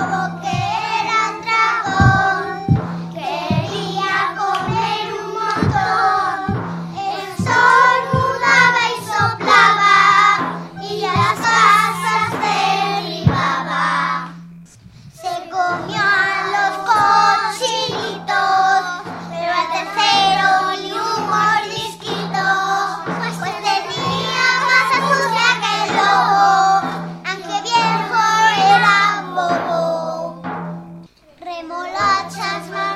okay touch my